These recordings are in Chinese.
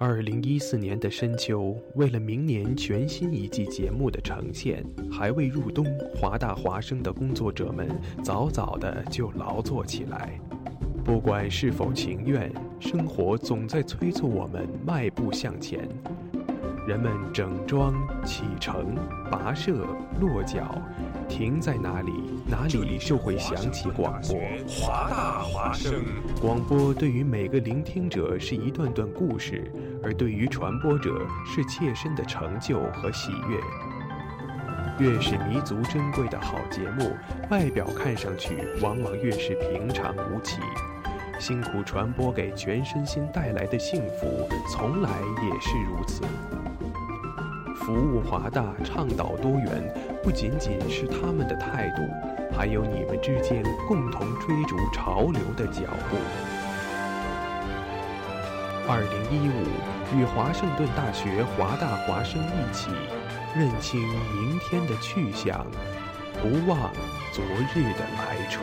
二零一四年的深秋，为了明年全新一季节目的呈现，还未入冬，华大华生的工作者们早早的就劳作起来。不管是否情愿，生活总在催促我们迈步向前。人们整装启程、跋涉、落脚，停在哪里，哪里就会响起广播。华大华声，广播对于每个聆听者是一段段故事，而对于传播者是切身的成就和喜悦。越是弥足珍贵的好节目，外表看上去往往越是平常无奇。辛苦传播给全身心带来的幸福，从来也是如此。服务华大，倡导多元，不仅仅是他们的态度，还有你们之间共同追逐潮流的脚步。二零一五，与华盛顿大学华大华生一起，认清明天的去向，不忘昨日的来处。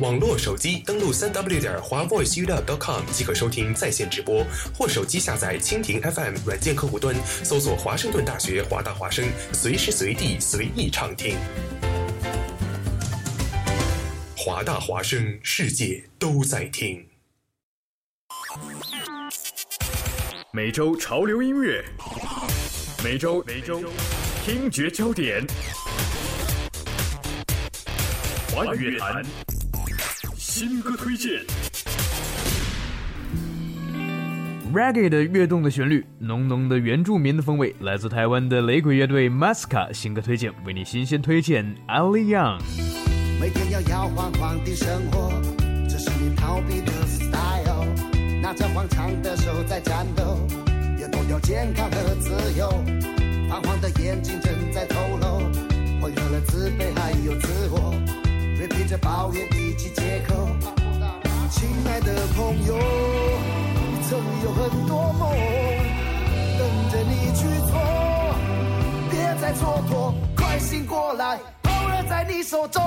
网络手机登录三 w 点华 voiceup.com 即可收听在线直播，或手机下载蜻蜓 FM 软件客户端，搜索华盛顿大学华大华声，随时随地随意畅听。华大华声，世界都在听。每周潮流音乐，每周每周听觉焦点，华语乐坛。新歌推荐，Reggae 的跃动的旋律，浓浓的原住民的风味，来自台湾的雷鬼乐队 Masca 新歌推荐，为你新鲜推荐 Ali Young。每天要摇晃晃的生活，这是你逃避的 style。拿着慌张的手在战斗，也脱掉健康和自由。泛黄的眼睛正在透露，混合了自卑还有自我。别披着抱怨以及借口，亲爱的朋友，你曾有很多梦等着你去做，别再蹉跎，快醒过来后人在你手中。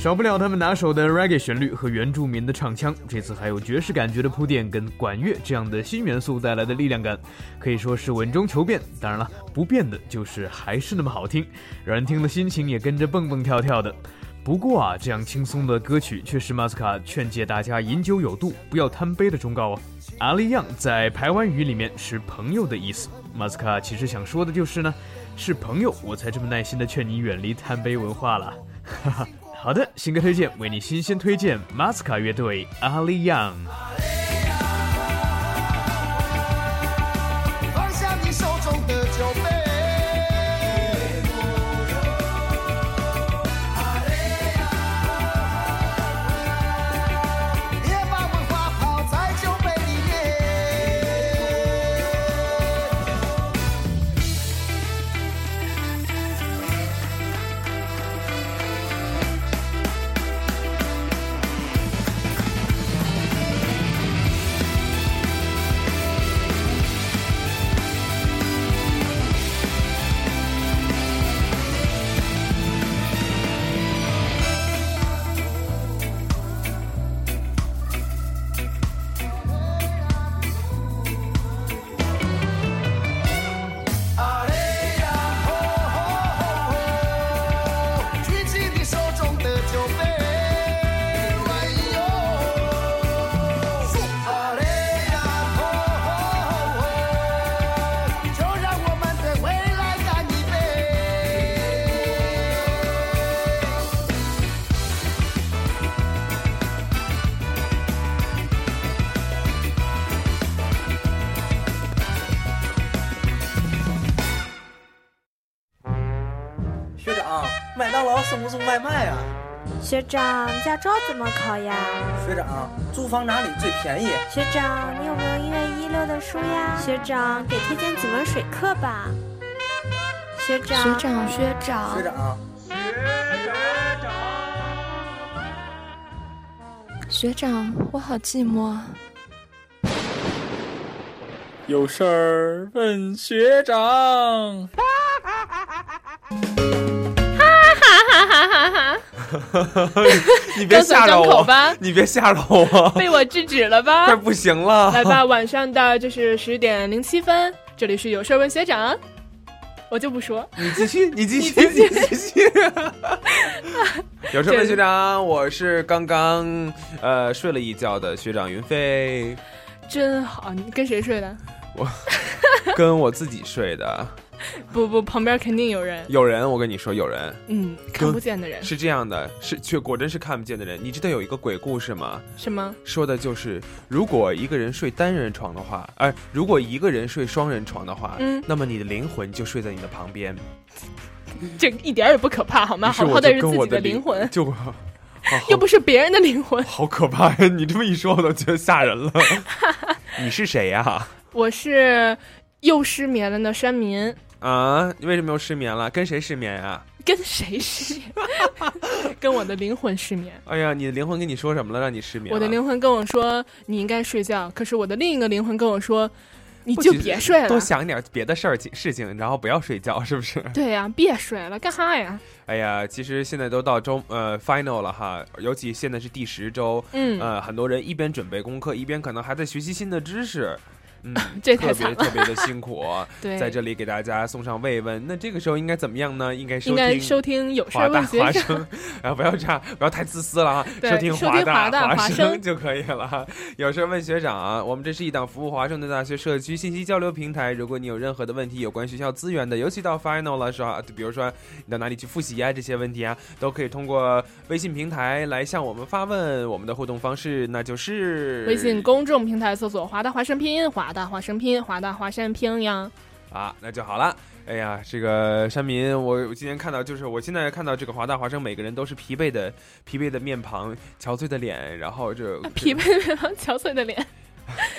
少不了他们拿手的 reggae 旋律和原住民的唱腔，这次还有爵士感觉的铺垫跟管乐这样的新元素带来的力量感，可以说是稳中求变。当然了，不变的就是还是那么好听，让人听了心情也跟着蹦蹦跳跳的。不过啊，这样轻松的歌曲却是马斯卡劝诫大家饮酒有度，不要贪杯的忠告哦。阿里样在台湾语里面是朋友的意思，马斯卡其实想说的就是呢，是朋友我才这么耐心的劝你远离贪杯文化了，哈哈。好的，新歌推荐为你新鲜推荐马斯卡乐队阿里样。驾照怎么考呀？学长，租房哪里最便宜？学长，你有没有一月一六的书呀？学长，给推荐几门水课吧。学长，学长，学长，学长，学长，我好寂寞。有事儿问学长。你别吓着我吧！你别吓着我！被我制止了吧？快不行了！来吧，晚上的就是十点零七分，这里是有事问学长，我就不说。你继续，你继续，你继续。有事问学长，我是刚刚呃睡了一觉的学长云飞。真好，你跟谁睡的？我跟我自己睡的。不不，旁边肯定有人。有人，我跟你说，有人。嗯，看不见的人。是这样的，是却果真是看不见的人。你知道有一个鬼故事吗？什么？说的就是如果一个人睡单人床的话，哎，如果一个人睡双人床的话，嗯，那么你的灵魂就睡在你的旁边。这一点也不可怕，好吗？好好的是自己的灵魂，就又不是别人的灵魂，好可怕呀！你这么一说，我都觉得吓人了。你是谁呀？我是又失眠了的山民。啊！你为什么又失眠了？跟谁失眠呀？跟谁失眠？跟我的灵魂失眠。哎呀，你的灵魂跟你说什么了，让你失眠？我的灵魂跟我说你应该睡觉，可是我的另一个灵魂跟我说你就别睡了，多想点别的事儿事情，然后不要睡觉，是不是？对呀，别睡了，干哈呀？哎呀，其实现在都到周呃 final 了哈，尤其现在是第十周，嗯呃，很多人一边准备功课，一边可能还在学习新的知识。嗯，这太惨了，特别的辛苦。对，在这里给大家送上慰问。那这个时候应该怎么样呢？应该应该收听有事问学生，啊不要这样，不要太自私了哈。收听华大华生就可以了。有事问学长，我们这是一档服务华盛顿大学社区信息交流平台。如果你有任何的问题，有关学校资源的，尤其到 final 了是吧？比如说你到哪里去复习啊，这些问题啊，都可以通过微信平台来向我们发问。我们的互动方式那就是微信公众平台搜索“华大华生拼音”，华大华生拼。华大华山拼呀，啊，那就好了。哎呀，这个山民，我我今天看到，就是我现在看到这个华大华生，每个人都是疲惫的、疲惫的面庞、憔悴的脸，然后这 疲惫的面庞、憔悴的脸，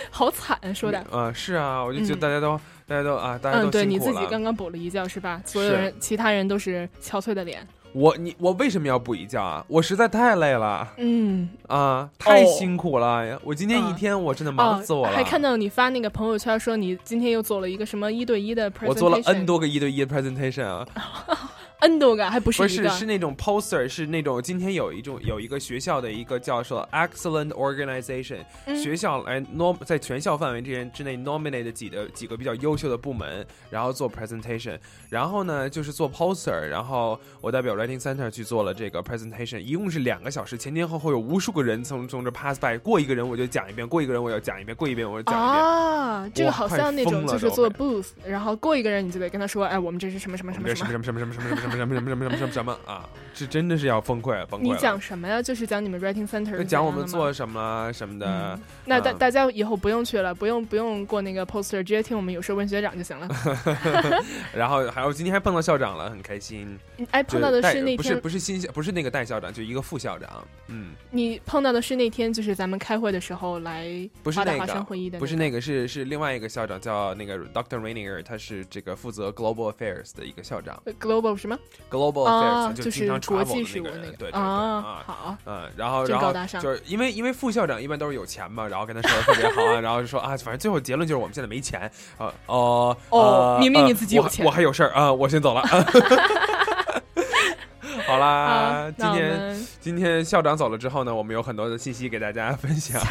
好惨，说的。啊，是啊，我就觉得大家都，大家都啊，大家都嗯，对，你自己刚刚补了一觉是吧？所有人，其他人都是憔悴的脸。我你我为什么要补一觉啊？我实在太累了，嗯啊，太辛苦了呀！我今天一天我真的忙死我了。还看到你发那个朋友圈说你今天又做了一个什么一对一的 presentation，我做了 N 多个一对一的 presentation 啊。N 多个还不是不是是那种 poster，是那种今天有一种有一个学校的一个叫做 excellent organization，、嗯、学校来 norm 在全校范围之间之内 nominate 几的几个比较优秀的部门，然后做 presentation，然后呢就是做 poster，然后我代表 writing center 去做了这个 presentation，一共是两个小时，前前后后有无数个人从从这 pass by，过一个人我就讲一遍，过一个人我要讲一遍，过一遍我就讲一遍。啊，这个好像那种就是做 booth，然后过一个人你就得跟他说，哎，我们这是什么什么什么什么什么什么什么什么什么什么。什么什么什么什么什么啊！这真的是要崩溃崩溃你讲什么呀？就是讲你们 writing center，讲我们做什么什么的。嗯、那大大家以后不用去了，不用不用过那个 poster，直接听我们有事问学长就行了。然后还有今天还碰到校长了，很开心。哎，碰到的是那天不是不是新不是那个代校长，就一个副校长。嗯，你碰到的是那天就是咱们开会的时候来不是那个会议的、不是那个是是另外一个校长叫那个 Doctor Rainier，他是这个负责 global affairs 的一个校长。global 什么 global 啊，就是国际事务那个，对啊，好，嗯，然后然后就是因为因为副校长一般都是有钱嘛，然后跟他说的特别好啊，然后就说啊，反正最后结论就是我们现在没钱啊，哦哦，明明你自己有钱，我还有事儿啊，我先走了。好啦，今天今天校长走了之后呢，我们有很多的信息给大家分享。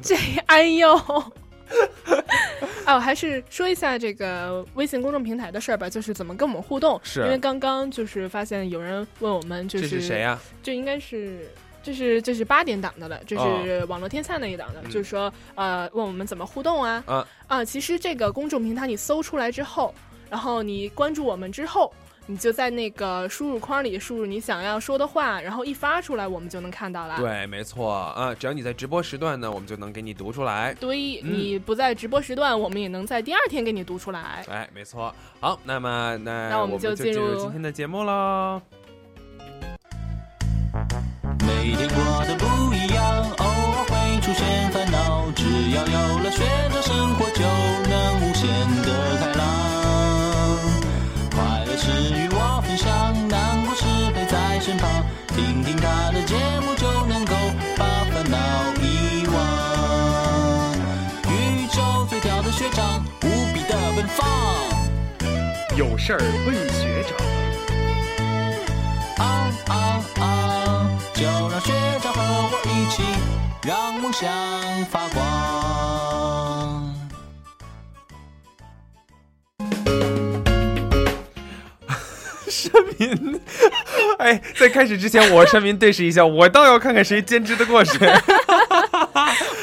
这哎呦。哦，还是说一下这个微信公众平台的事儿吧，就是怎么跟我们互动。是因为刚刚就是发现有人问我们，就是这是谁呀？这应该是这是这是八点档的了，这是网络天下那一档的，就是说呃问我们怎么互动啊啊啊！其实这个公众平台你搜出来之后，然后你关注我们之后。你就在那个输入框里输入你想要说的话，然后一发出来，我们就能看到了。对，没错啊，只要你在直播时段呢，我们就能给你读出来。对，你不在直播时段，我们也能在第二天给你读出来。哎，没错。好，那么那那我们就进入今天的节目喽。每天过得不一样，偶尔会出现烦恼，只要有了学长，生活就能无限他的节目就能够把烦恼遗忘。宇宙最屌的学长，无比的奔放。有事儿问学长。啊啊啊！就让学长和我一起，让梦想发光。山民，哎，在开始之前，我山民对视一下，我倒要看看谁坚持得过谁。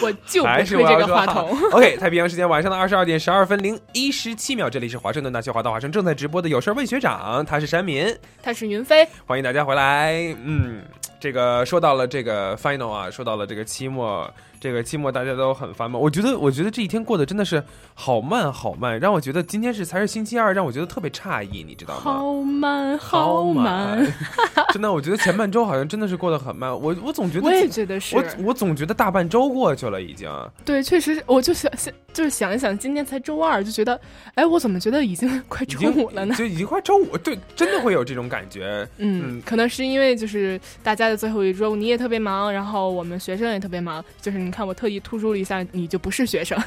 我就不还推这个话筒。OK，太平洋时间晚上的二十二点十二分零一十七秒，这里是华盛顿大学华大华生正在直播的有事问学长，他是山民，他是云飞，欢迎大家回来。嗯，这个说到了这个 final 啊，说到了这个期末，这个期末大家都很繁忙。我觉得，我觉得这一天过得真的是好慢好慢，让我觉得今天是才是星期二，让我觉得特别诧异，你知道吗？好慢好慢。真的，我觉得前半周好像真的是过得很慢。我我总觉得我也觉得是我我总觉得大半周过去了已经。对，确实，我就想想，就是想一想，今天才周二，就觉得，哎，我怎么觉得已经 快周五了呢？就已经快周五，对，真的会有这种感觉。嗯，可能是因为就是大家的最后一周，你也特别忙，然后我们学生也特别忙。就是你看，我特意突出了一下，你就不是学生。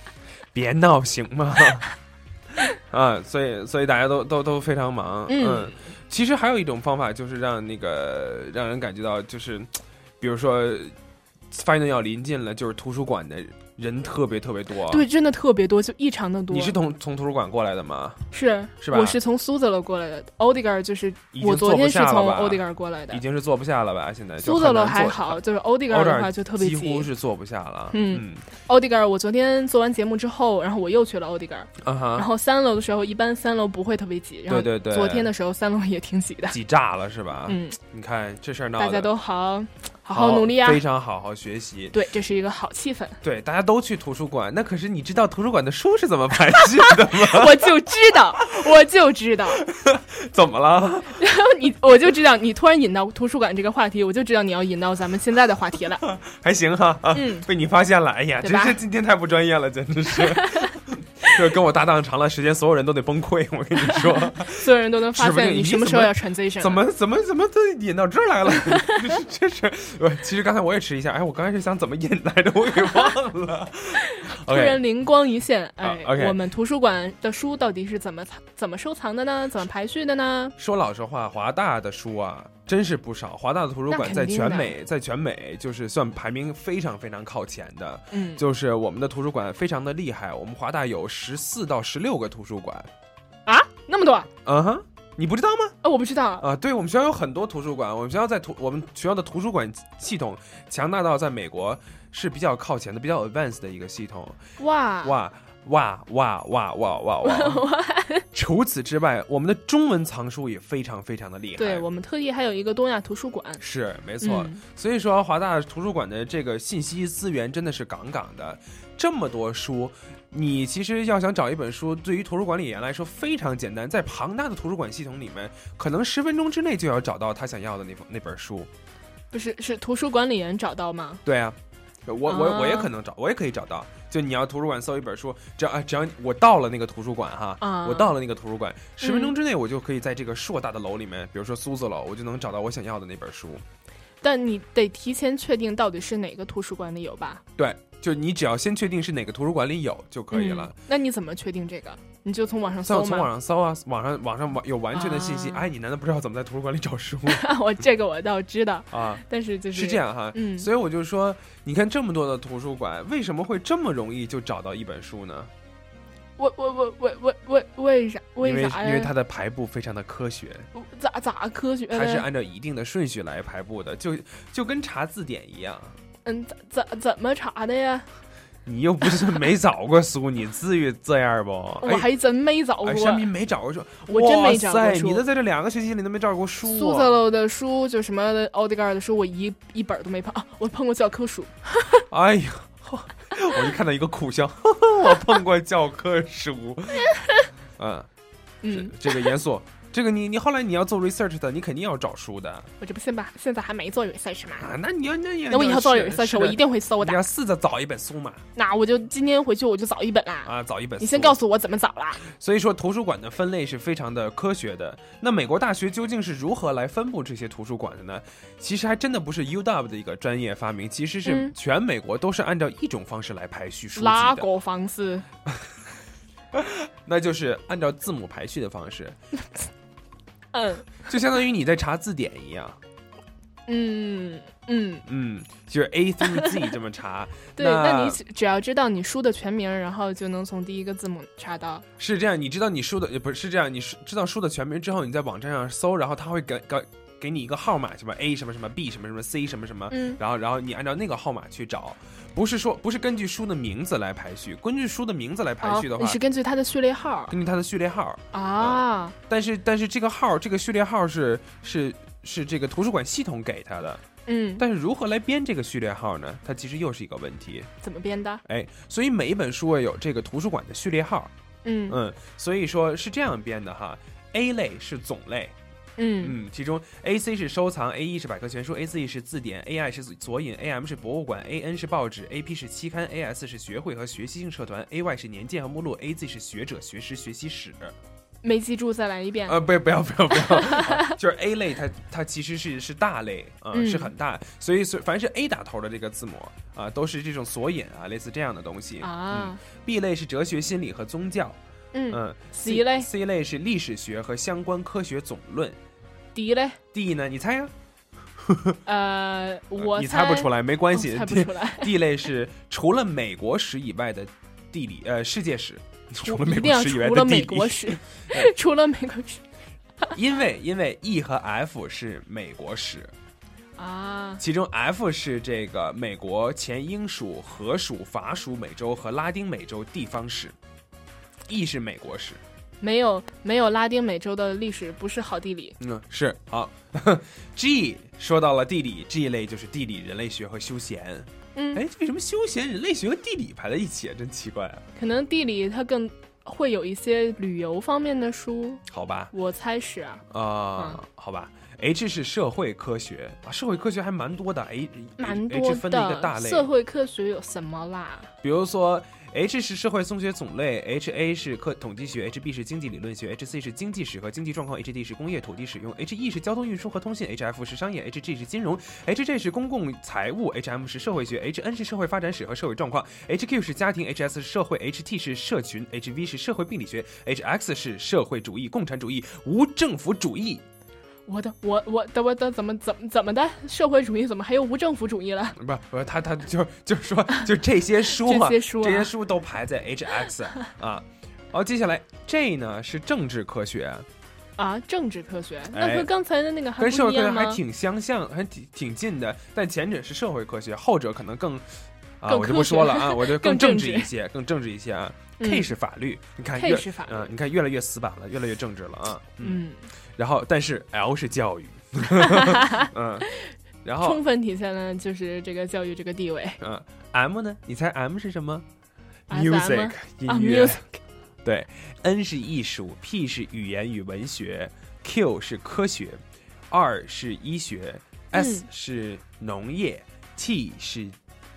别闹行吗？啊，所以所以大家都都都非常忙。嗯其实还有一种方法，就是让那个让人感觉到，就是比如说 final 要临近了，就是图书馆的人特别特别多。对，，真的特别多，就异常的多。你是从从图书馆过来的吗？是是吧我是从苏泽勒过来的，欧迪格尔就是已经我昨天是坐不下了吧从欧迪格尔过来的已。经是坐不下了吧？现在苏泽勒还好，就是欧迪格尔的话就特别几乎。是坐不下了。嗯欧迪格尔，我昨天做完节目之后，然后我又去了欧迪格尔。嗯哈然后三楼的时候，一般三楼不会特别挤。然后对对对昨天的时候，三楼也挺挤的。挤炸了是吧？嗯，你看这事儿闹的，大家都好好好努力啊！非常好好学习。对，这是一个好气氛。对，大家都去图书馆，那可是你知道图书馆的书是怎么排序的吗？我就知道，我就知道。怎么了？然后你，我就知道你突然引到图书馆这个话题，我就知道你要引到咱们现在的话题了。还行哈，啊，嗯被你发现了，哎呀，真是今天太不专业了，简直是。这跟我搭档长了时间，所有人都得崩溃。我跟你说，所有人都能发现你你什么时候要怎 transition 怎么怎么怎么都引到这儿来了？这是，呃其实刚才我也迟一下，哎，我刚开始想怎么引来的，我给忘了。突然灵光一现，哎、我们图书馆的书到底是怎么、怎么收藏的呢？怎么排序的呢？说老实话，华大的书啊，真是不少。华大的图书馆在全美，在全美就是算排名非常非常靠前的。嗯就是我们的图书馆非常的厉害，我们华大有十四到十六个图书馆。啊，那么多啊、嗯哼，你不知道吗？啊我不知道。啊，对我们学校有很多图书馆，我们学校在图我们学校的图书馆系统强大到在美国是比较靠前的、比较 advanced 的一个系统。哇哇哇哇哇哇哇 哇！除此之外，我们的中文藏书也非常非常的厉害。对我们特意还有一个东亚图书馆，是没错，嗯所以说华大图书馆的这个信息资源真的是杠杠的，这么多书，你其实要想找一本书，对于图书管理员来说非常简单，在庞大的图书馆系统里面，可能十分钟之内就要找到他想要的那本那本书。不是是图书管理员找到吗？对啊，我我我也啊可能找，我也可以找到。就你要图书馆搜一本书，只要啊只要我到了那个图书馆哈，啊我到了那个图书馆，十分钟嗯之内我就可以在这个硕大的楼里面，比如说苏子楼，我就能找到我想要的那本书。但你得提前确定到底是哪个图书馆里有吧？对，就你只要先确定是哪个图书馆里有就可以了。嗯那你怎么确定这个？你就从网上搜从网上搜啊，网上网上网有完全的信息。啊哎，你难道不知道怎么在图书馆里找书吗 我这个我倒知道，啊？但是就是是这样哈，嗯，所以我就说，你看这么多的图书馆，为什么会这么容易就找到一本书呢？我我我我我我为啥因为为啥呀？因为它的排布非常的科学，咋咋科学？它是按照一定的顺序来排布的，就就跟查字典一样。嗯怎怎怎么查的呀？你又不是没找过书，你至于这样不？我还真没找过哎，。山民没找过书，我真没找过书你都在这两个学期里都没找过书、啊。苏泽楼的书，就什么奥迪盖尔的书，我一一本都没碰啊！我碰过教科书，哎呀，我就看到一个苦笑，我碰过教科书。嗯，嗯，这个严肃，这个你你后来你要做 research 的，你肯定要找书的我这不现在现在还没做 research 嘛？啊。那你要那也那我以后做是 research，我一定会搜的你。要试着找一本书嘛，那我就今天回去我就找一本啦。啊，找一本书。你先告诉我怎么找啦。所以说，图书馆的分类是非常的科学的。那美国大学究竟是如何来分布这些图书馆的呢？其实还真的不是 UW 的一个专业发明，其实是嗯全美国都是按照一种方式来排序书籍的，哪个方式？那就是按照字母排序的方式，嗯就相当于你在查字典一样。嗯嗯，嗯，就是 A through Z 这么查。对。那你只只要知道你书的全名，然后就能从第一个字母查到。是这样，你知道你书的呃不是是这样，你知道书的全名之后，你在网站上搜，然后它会给给给你一个号码，什么 A 什么什么 B 什么什么 C 什么什么，嗯然后然后你按照那个号码去找，不是说不是根据书的名字来排序，根据书的名字来排序的哦，话，你是根据它的序列号根据它的序列号，啊？但是但是这个号这个序列号是是是这个图书馆系统给他的，嗯，但是如何来编这个序列号呢？它其实又是一个问题，怎么编的？哎，所以每一本书有这个图书馆的序列号，嗯嗯，所以说是这样编的哈。A 类是总类，嗯嗯，其中 A C 是收藏，A E 是百科全书，A Z 是字典，A I 是索引，A M 是博物馆，A N 是报纸，A P 是期刊，A S 是学会和学习性社团，A Y 是年鉴和目录，A Z 是学者、学识、学习史。没记住，再来一遍。呃，不要不要不要不要，啊就是 A 类它它其实是是大类啊、嗯是很大，所以所凡是 A 打头的这个字母啊、都是这种索引啊，类似这样的东西啊嗯、B 类是哲学、心理和宗教。嗯嗯 C 类 C 类是历史学和相关科学总论。D 嘞？D 呢？你猜呀、呃，我你猜不出来没关系，我猜不出来 D 类是除了美国史以外的地理呃世界史，除了美国史以外的地理美国史，除了美国史因为因为 E 和 F 是美国史，啊。其中 F 是这个美国前英属、荷属、法属美洲和拉丁美洲地方史，E 是美国史。没有没有拉丁美洲的历史不是好地理。嗯，是好。G 说到了地理，G 类就是地理、人类学和休闲。嗯，哎，为什么休闲、人类学和地理排在一起啊？真奇怪啊！可能地理它更会有一些旅游方面的书，好吧，我猜是啊。啊、好吧。H 是社会科学啊，社会科学还蛮多的，H 蛮多 H 分的一个大类，社会科学有什么啦？比如说 H 是社会松学总类，HA 是科统计学，HB 是经济理论学，HC 是经济史和经济状况，HD 是工业土地使用，HE 是交通运输和通信，HF 是商业，HG 是金融，HJ 是公共财务，HM 是社会学，HN 是社会发展史和社会状况，HQ 是家庭，HS 是社会，HT 是社群，HV 是社会病理学，HX 是社会主义、共产主义、无政府主义。我的我我的我的怎么怎么怎么的？社会主义怎么还有无政府主义了？不不，他他就就是说，就这些书啊，这些书啊这些书都排在 HX 啊。好，接下来 J 呢是政治科学，啊，政治科学，那哎和刚才的那个还跟社会？科学还挺相像，还挺挺近的。但前者是社会科学，后者可能更啊，我就不说了啊，我就更更政政治治一些，更政治一些啊。嗯 K 是法律，你看 K 越是法律嗯，你看越来越死板了，越来越政治了啊。嗯，然后但是 L 是教育，嗯，然后充分体现了就是这个教育这个地位。嗯，M 呢？你猜 M 是什么 SM？Music 啊音乐。music 对，N 是艺术，P 是语言与文学，Q 是科学，R 是医学，S 嗯是农业，T 是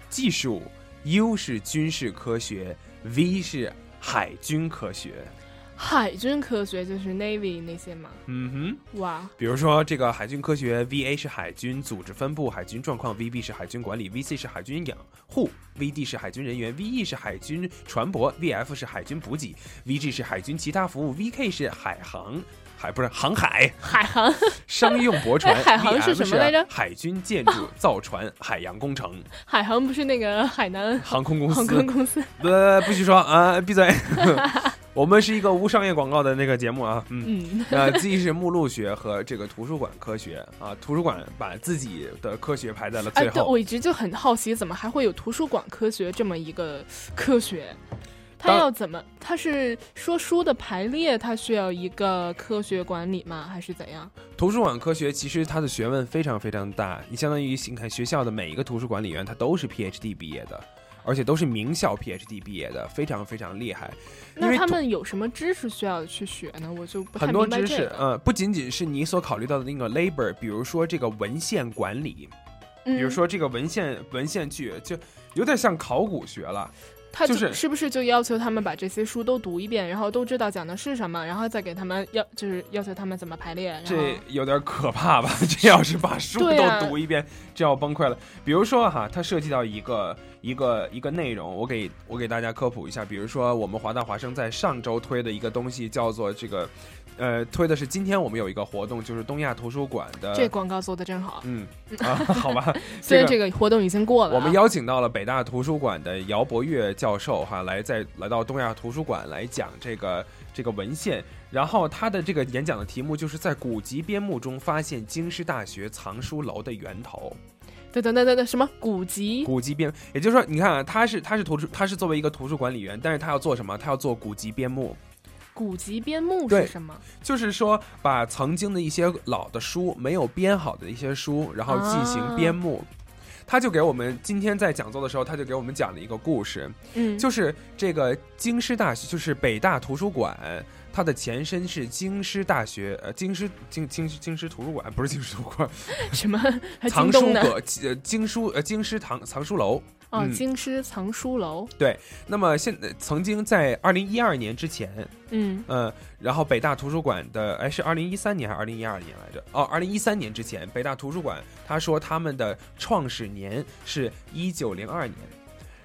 技术，U 是军事科学，V 是海军科学。海军科学就是 Navy 那些嘛。嗯哼。哇，比如说，这个海军科学，VA 是海军组织分布、海军状况；VB 是海军管理；VC 是海军养护；VD 是海军人员；VE 是海军船舶；VF 是海军补给；VG 是海军其他服务；VK 是海航。海不是航海，海航商用驳船哎 海航是什么来着海军建筑、造船、海洋工程、海航不是那个海南航空公司。航空公司。呃，不许说啊，闭嘴。我们是一个无商业广告的那个节目啊，嗯，嗯 呃既是目录学和这个图书馆科学啊，图书馆把自己的科学排在了哎，对，最后。我一直就很好奇，怎么还会有图书馆科学这么一个科学？它要怎么？它是说书的排列，它需要一个科学管理吗？还是怎样？图书馆科学其实它的学问非常非常大，你相当于你看学校的每一个图书管理员，他都是 PhD 毕业的。而且都是名校 PhD 毕业的，非常非常厉害。那他们有什么知识需要去学呢？我就不太很多知识，不仅仅是你所考虑到的那个 labor，比如说这个文献管理，嗯比如说这个文献文献剧，就有点像考古学了。他就是是不是就要求他们把这些书都读一遍，然后都知道讲的是什么，然后再给他们要就是要求他们怎么排列？这有点可怕吧？这要是把书都读一遍，这要崩溃了。比如说哈，它涉及到一个一个一个内容，我给我给大家科普一下。比如说，我们华大华生在上周推的一个东西叫做这个，呃，推的是今天我们有一个活动，就是东亚图书馆的这广告做的真好。嗯啊，好吧，虽然这个活动已经过了啊，我们邀请到了北大图书馆的姚博岳教授哈，来在来到东亚图书馆来讲这个这个文献。然后他的这个演讲的题目就是在古籍编目中发现京师大学藏书楼的源头。对对对对对，什么古籍？古籍编，也就是说，你看啊，他是他是图书，他是作为一个图书管理员，但是他要做什么？他要做古籍编目。古籍编目是什么？就是说，把曾经的一些老的书没有编好的一些书，然后进行编目。他就给我们今天在讲座的时候，他就给我们讲了一个故事，嗯就是这个京师大学，就是北大图书馆，它的前身是京师大学，呃，京师京京京师图书馆不是京师图书馆，什么？藏书？阁，呃，京书呃京师藏藏书楼。哦，嗯京师藏书楼。对，那么现在曾经在二零一二年之前，嗯呃，然后北大图书馆的，哎，是二零一三年还是二零一二年来着？哦，二零一三年之前，北大图书馆他说他们的创始年是一九零二年，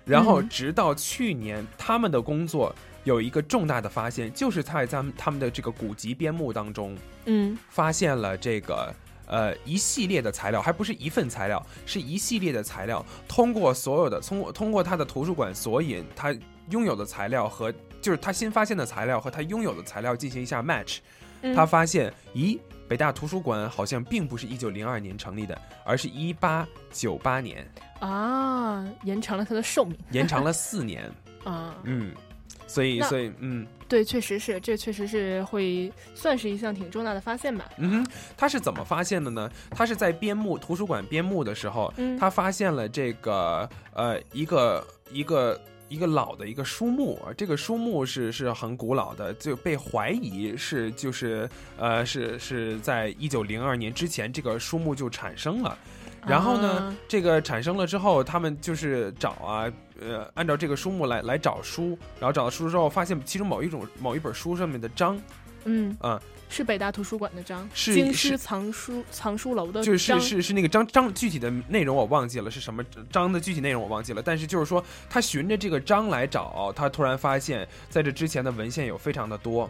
然后嗯直到去年，他们的工作有一个重大的发现，就是在他们他们的这个古籍编目当中嗯发现了这个。呃，一系列的材料，还不是一份材料，是一系列的材料。通过所有的，通过通过他的图书馆索引，他拥有的材料和就是他新发现的材料和他拥有的材料进行一下 match，、嗯他发现，咦，北大图书馆好像并不是一九零二年成立的，而是一八九八年，啊，延长了它的寿命。延长了四年。啊，嗯，所以所以嗯对，确实是，这确实是会算是一项挺重大的发现吧。嗯哼，他是怎么发现的呢？他是在编目图书馆编目的时候，嗯他发现了这个呃一个一个。一个老的一个书目，这个书目是是很古老的，就被怀疑是就是呃是是在一九零二年之前，这个书目就产生了。然后呢，啊这个产生了之后，他们就是找啊，呃，按照这个书目来来找书，然后找到书之后，发现其中某一种某一本书上面的章，嗯啊、是北大图书馆的章，是京师藏书藏书楼的就是是是那个章章具体的内容我忘记了是什么章的具体内容我忘记了，但是就是说他循着这个章来找，他突然发现在这之前的文献有非常的多，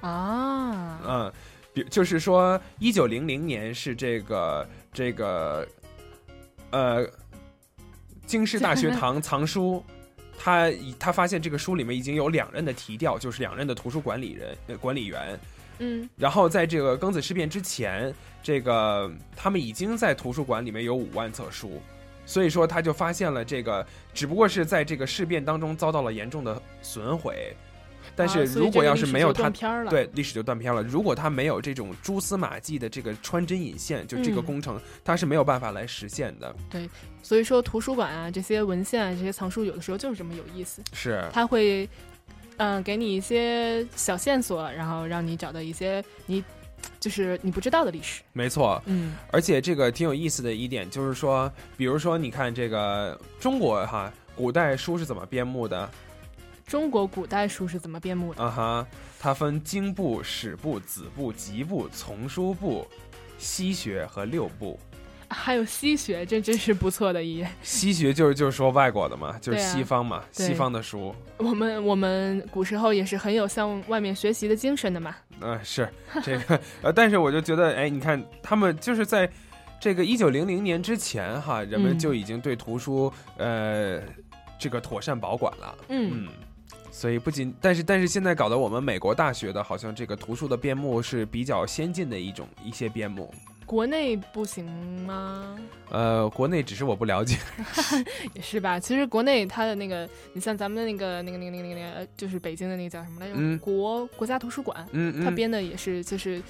啊，嗯，比就是说一九零零年是这个这个呃京师大学堂藏书。他以他发现这个书里面已经有两任的提调，就是两任的图书管理人、呃、管理员，嗯然后在这个庚子事变之前，这个他们已经在图书馆里面有五万册书，所以说他就发现了这个，只不过是在这个事变当中遭到了严重的损毁。但是如果要是没有他，对历史就断片了。如果他没有这种蛛丝马迹的这个穿针引线，就这个嗯工程，他是没有办法来实现的。对，所以说图书馆啊，这些文献啊，这些藏书，有的时候就是这么有意思。是它会，嗯、给你一些小线索，然后让你找到一些你就是你不知道的历史。没错，嗯，而且这个挺有意思的一点就是说，比如说你看这个中国哈，古代书是怎么编目的？中国古代书是怎么编目的？啊哈，它分经部、史部、子部、集部、丛书部、西学和六部。还有西学，这真是不错的一页。西学就是就是说外国的嘛，就是西方嘛，对西方的书。我们我们古时候也是很有向外面学习的精神的嘛。嗯、是这个呃，但是我就觉得，哎，你看他们就是在这个一九零零年之前哈，人们嗯就已经对图书、呃这个妥善保管了。嗯所以不仅，但是但是现在搞得我们美国大学的，好像这个图书的编目是比较先进的一种一些编目。国内不行吗？呃，国内只是我不了解。也是吧。其实国内它的那个，你像咱们的那个那个那个那个那个，呃就是北京的那个叫什么来着？嗯国国家图书馆，嗯嗯它编的也是就是。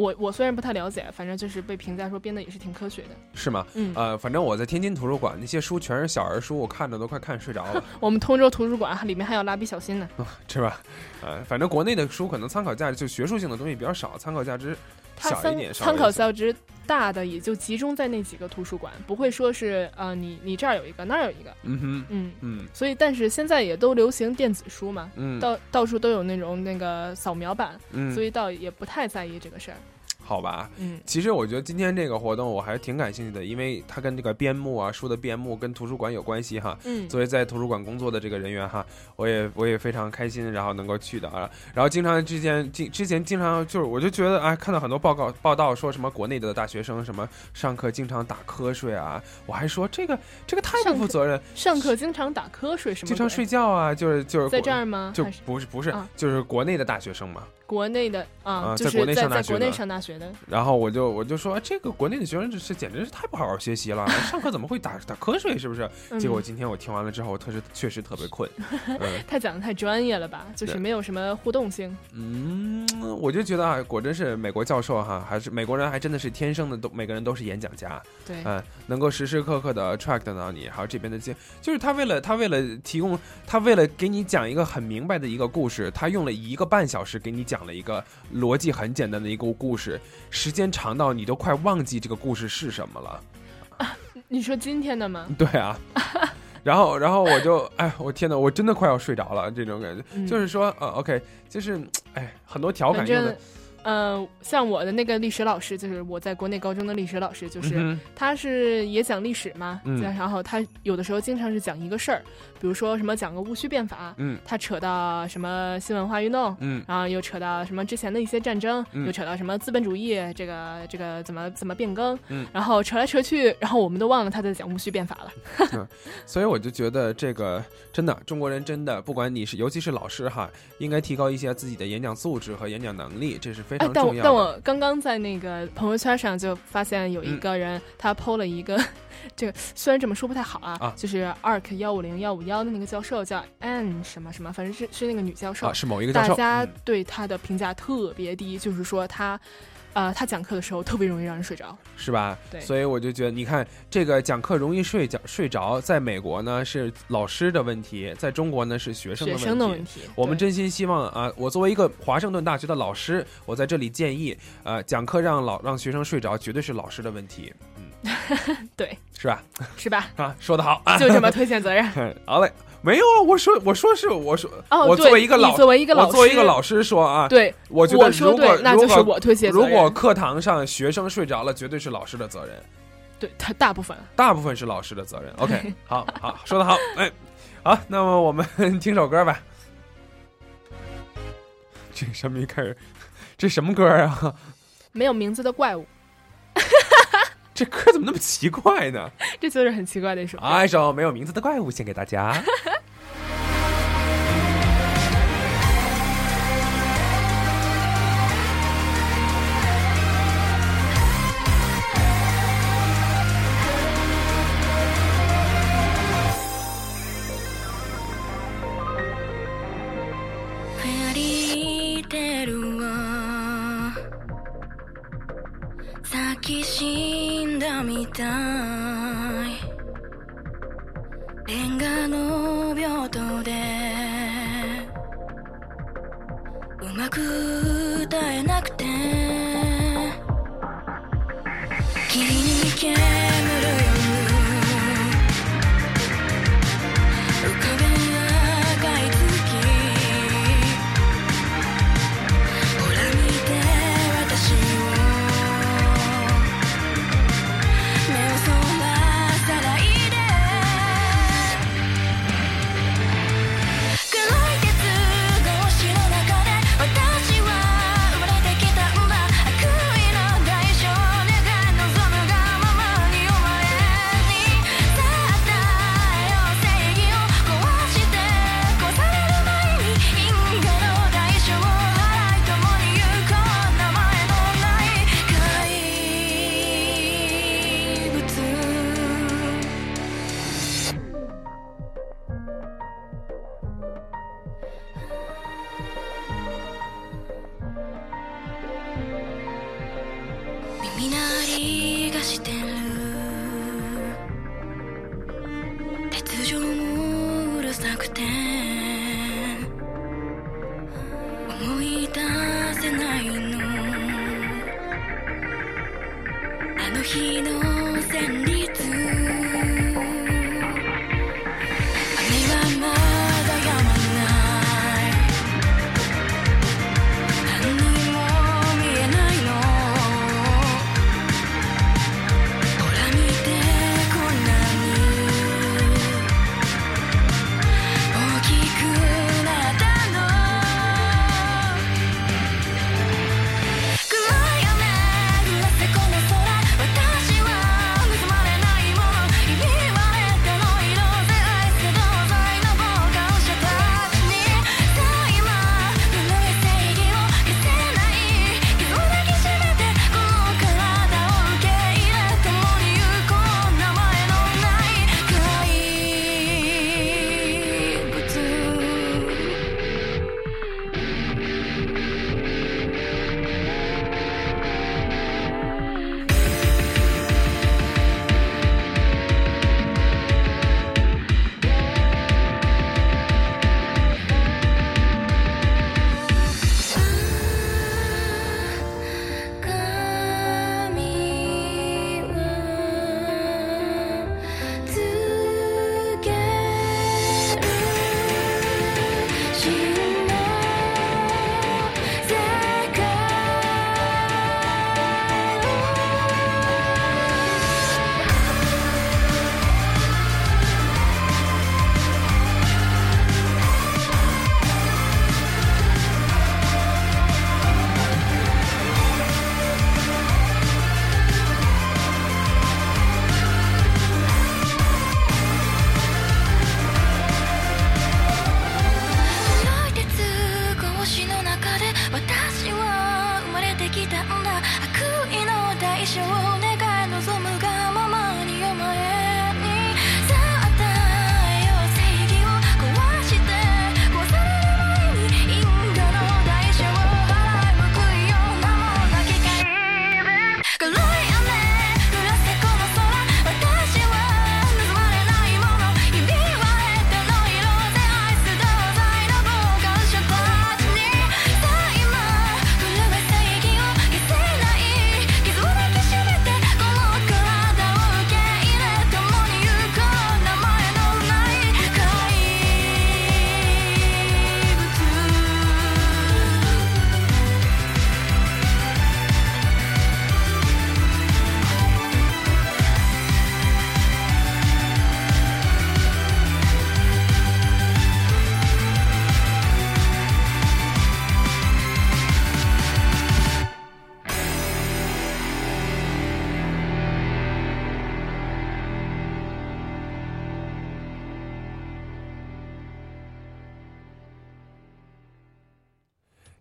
我我虽然不太了解，反正就是被评价说编的也是挺科学的。是吗？嗯呃，反正我在天津图书馆，那些书全是小儿书，我看着都快看睡着了，我们通州图书馆里面还有蜡笔小新呢。是吧？呃，反正国内的书可能参考价值就学术性的东西比较少，参考价值它参参考价值大的也就集中在那几个图书馆，不会说是呃你你这儿有一个那儿有一个。嗯哼，嗯嗯所以，但是现在也都流行电子书嘛，嗯到到处都有那种那个扫描版，嗯所以倒也不太在意这个事儿。好吧，嗯其实我觉得今天这个活动我还挺感兴趣的，因为它跟这个编目啊、书的编目跟图书馆有关系哈。嗯作为在图书馆工作的这个人员哈，我也我也非常开心，然后能够去的啊。然后经常之前经之前经常就是，我就觉得哎，看到很多报告报道说什么国内的大学生什么上课经常打瞌睡啊，我还说这个这个太不负责任，上课经常打瞌睡什么？经常睡觉啊，就是就是在这儿吗就不是不是啊，就是国内的大学生嘛。国内的啊，就啊在国内是在在国内上大学的上大学的。然后我就我就说，这个国内的学生这是简直是太不好好学习了，上课怎么会打打瞌睡？是不是？嗯结果今天我听完了之后，我特是确实特别困。嗯他讲的太专业了吧，就是没有什么互动性。嗯，我就觉得啊，果真是美国教授哈，还是美国人还真的是天生的都每个人都是演讲家。对嗯，能够时时刻刻的 track 到你，还有这边的经，就是他为了他为了提供，他为了给你讲一个很明白的一个故事，他用了一个半小时给你讲了一个逻辑很简单的一个故事，时间长到你都快忘记这个故事是什么了。你说今天的吗？对啊，然后然后我就哎，我天呐，我真的快要睡着了，这种感觉，嗯就是说呃，OK，就是哎，很多调侃用的正，呃，像我的那个历史老师，就是我在国内高中的历史老师，就是、嗯他是也讲历史嘛，嗯。然后他有的时候经常是讲一个事儿，比如说什么讲个戊戌变法，嗯。他扯到什么新文化运动，嗯。然后又扯到什么之前的一些战争，嗯。又扯到什么资本主义这个这个怎么怎么变更，嗯。然后扯来扯去，然后我们都忘了他在讲戊戌变法了。嗯，所以我就觉得这个真的中国人真的，不管你是尤其是老师哈，应该提高一些自己的演讲素质和演讲能力，这是非哎，但我常重要的。但我刚刚在那个朋友圈上就发现有一嗯。个人，他 PO 了一个，这个虽然这么说不太好啊，啊。就是 ARK 幺五零幺五幺的那个教授叫 Anne 什么什么，反正是是那个女教授，啊是某一个。教授大家嗯。对她的评价特别低，就是说她，呃，他讲课的时候特别容易让人睡着。是吧？对所以我就觉得，你看这个讲课容易睡觉睡着，在美国呢是老师的问题，在中国呢是学生的学生的问题我们真心希望啊，我作为一个华盛顿大学的老师，我在这里建议，呃，讲课让老让学生睡着，绝对是老师的问题，嗯，对，是吧？是吧？啊，说的好，就这么推卸责任。好嘞，没有啊，我说我说是我说，哦我作为一个老作为一个老我作为一个师老师说啊，对我觉得如果对那就是我推卸责任如果课堂上学生睡着了，绝对是老师的责任，对他大部分大部分是老师的责任。OK，好好说的好，哎，好，那么我们听首歌吧。这个什么一开始，这什么歌啊？没有名字的怪物，这歌怎么那么奇怪呢？这就是很奇怪的一首歌。啊，一首没有名字的怪物献给大家。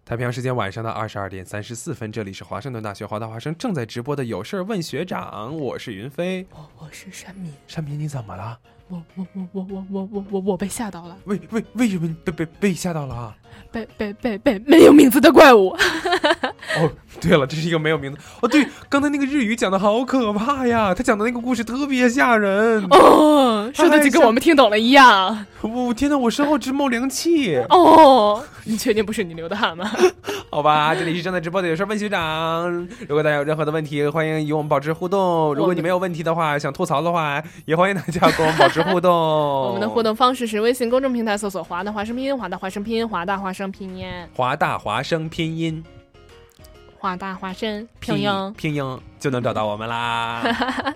太平洋时间晚上的二十二点三十四分，这里是华盛顿大学华大华生正在直播的有事儿问学长，我是云飞。我我是山民，山民你怎么了？我我我我我我我我我被吓到了，为为为什么你被被被吓到了啊？被被被被没有名字的怪物。哦，对了，这是一个没有名字。哦，对，刚才那个日语讲的好可怕呀，他讲的那个故事特别吓人。哦，说的就跟我们听懂了一样。我、天哪，我身后直冒凉气。哦，你确定不是你流的汗吗？好吧，这里是正在直播的有事问学长。如果大家有任何的问题，欢迎与我们保持互动。如果你没有问题的话，想吐槽的话，也欢迎大家跟我们保持互动。我们的互动方式是微信公众平台搜索“华大华声拼音”，华大华声拼音，华大华声拼音，华大华声拼音，华大华深拼音，拼音就能找到我们啦。